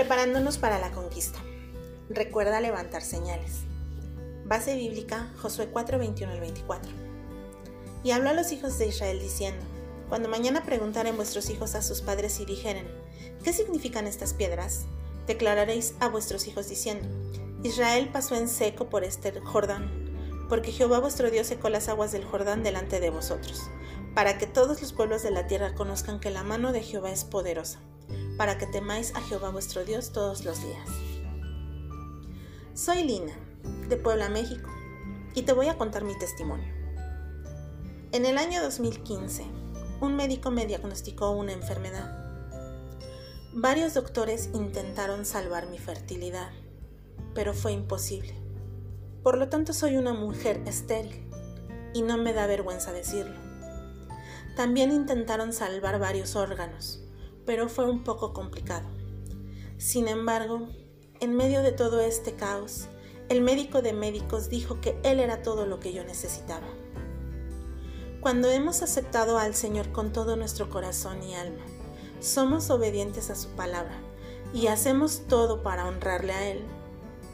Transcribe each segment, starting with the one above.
Preparándonos para la conquista. Recuerda levantar señales. Base bíblica Josué 4, 21 al 24. Y habló a los hijos de Israel diciendo, Cuando mañana preguntaren vuestros hijos a sus padres y dijeren, ¿qué significan estas piedras? Declararéis a vuestros hijos diciendo, Israel pasó en seco por este Jordán, porque Jehová vuestro Dios secó las aguas del Jordán delante de vosotros, para que todos los pueblos de la tierra conozcan que la mano de Jehová es poderosa para que temáis a Jehová vuestro Dios todos los días. Soy Lina, de Puebla, México, y te voy a contar mi testimonio. En el año 2015, un médico me diagnosticó una enfermedad. Varios doctores intentaron salvar mi fertilidad, pero fue imposible. Por lo tanto, soy una mujer estéril, y no me da vergüenza decirlo. También intentaron salvar varios órganos, pero fue un poco complicado. Sin embargo, en medio de todo este caos, el médico de médicos dijo que Él era todo lo que yo necesitaba. Cuando hemos aceptado al Señor con todo nuestro corazón y alma, somos obedientes a su palabra y hacemos todo para honrarle a Él,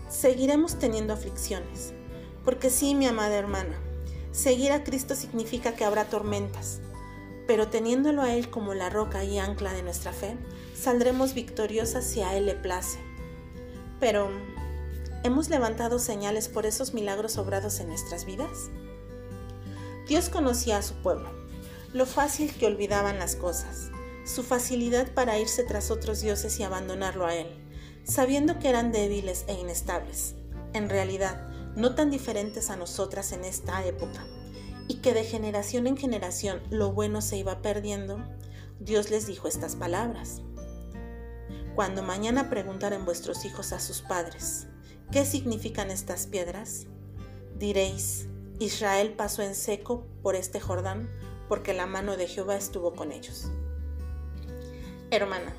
seguiremos teniendo aflicciones. Porque sí, mi amada hermana, seguir a Cristo significa que habrá tormentas, pero teniéndolo a Él como la roca y ancla de nuestra fe, saldremos victoriosas si a Él le place. Pero, ¿hemos levantado señales por esos milagros obrados en nuestras vidas? Dios conocía a su pueblo, lo fácil que olvidaban las cosas, su facilidad para irse tras otros dioses y abandonarlo a Él, sabiendo que eran débiles e inestables, en realidad no tan diferentes a nosotras en esta época y que de generación en generación lo bueno se iba perdiendo, Dios les dijo estas palabras. Cuando mañana preguntaren vuestros hijos a sus padres, ¿qué significan estas piedras? Diréis, Israel pasó en seco por este Jordán porque la mano de Jehová estuvo con ellos. Hermana,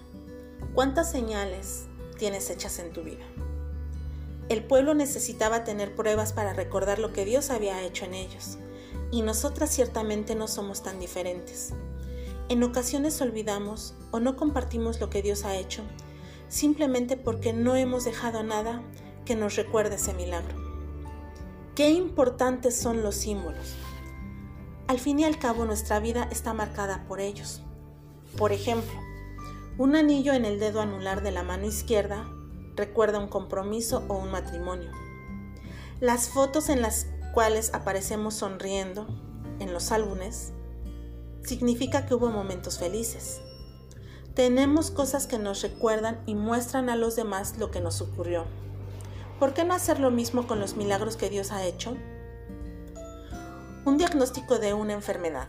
¿cuántas señales tienes hechas en tu vida? El pueblo necesitaba tener pruebas para recordar lo que Dios había hecho en ellos y nosotras ciertamente no somos tan diferentes. En ocasiones olvidamos o no compartimos lo que Dios ha hecho, simplemente porque no hemos dejado nada que nos recuerde ese milagro. Qué importantes son los símbolos. Al fin y al cabo nuestra vida está marcada por ellos. Por ejemplo, un anillo en el dedo anular de la mano izquierda recuerda un compromiso o un matrimonio. Las fotos en las cuales aparecemos sonriendo en los álbumes, significa que hubo momentos felices. Tenemos cosas que nos recuerdan y muestran a los demás lo que nos ocurrió. ¿Por qué no hacer lo mismo con los milagros que Dios ha hecho? Un diagnóstico de una enfermedad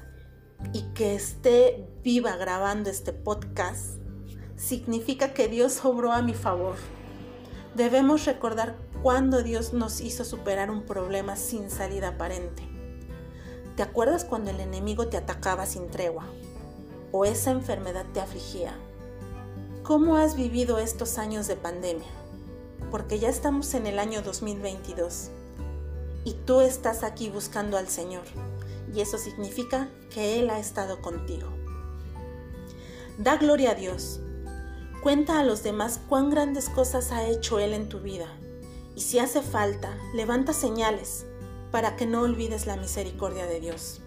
y que esté viva grabando este podcast significa que Dios obró a mi favor. Debemos recordar cuando Dios nos hizo superar un problema sin salida aparente. ¿Te acuerdas cuando el enemigo te atacaba sin tregua? ¿O esa enfermedad te afligía? ¿Cómo has vivido estos años de pandemia? Porque ya estamos en el año 2022 y tú estás aquí buscando al Señor y eso significa que Él ha estado contigo. Da gloria a Dios. Cuenta a los demás cuán grandes cosas ha hecho Él en tu vida y si hace falta, levanta señales para que no olvides la misericordia de Dios.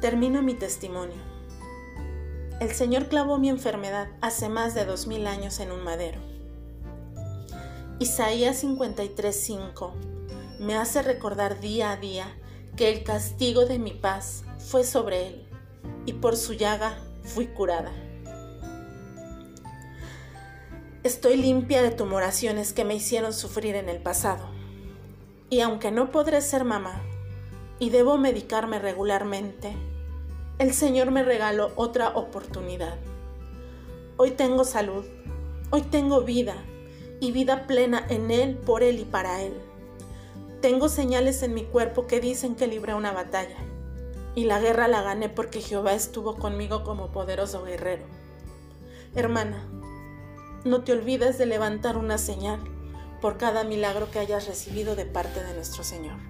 Termino mi testimonio. El Señor clavó mi enfermedad hace más de dos mil años en un madero. Isaías 53:5 me hace recordar día a día que el castigo de mi paz fue sobre él y por su llaga fui curada. Estoy limpia de tumoraciones que me hicieron sufrir en el pasado. Y aunque no podré ser mamá y debo medicarme regularmente, el Señor me regaló otra oportunidad. Hoy tengo salud, hoy tengo vida y vida plena en Él, por Él y para Él. Tengo señales en mi cuerpo que dicen que libré una batalla y la guerra la gané porque Jehová estuvo conmigo como poderoso guerrero. Hermana, no te olvides de levantar una señal por cada milagro que hayas recibido de parte de nuestro Señor.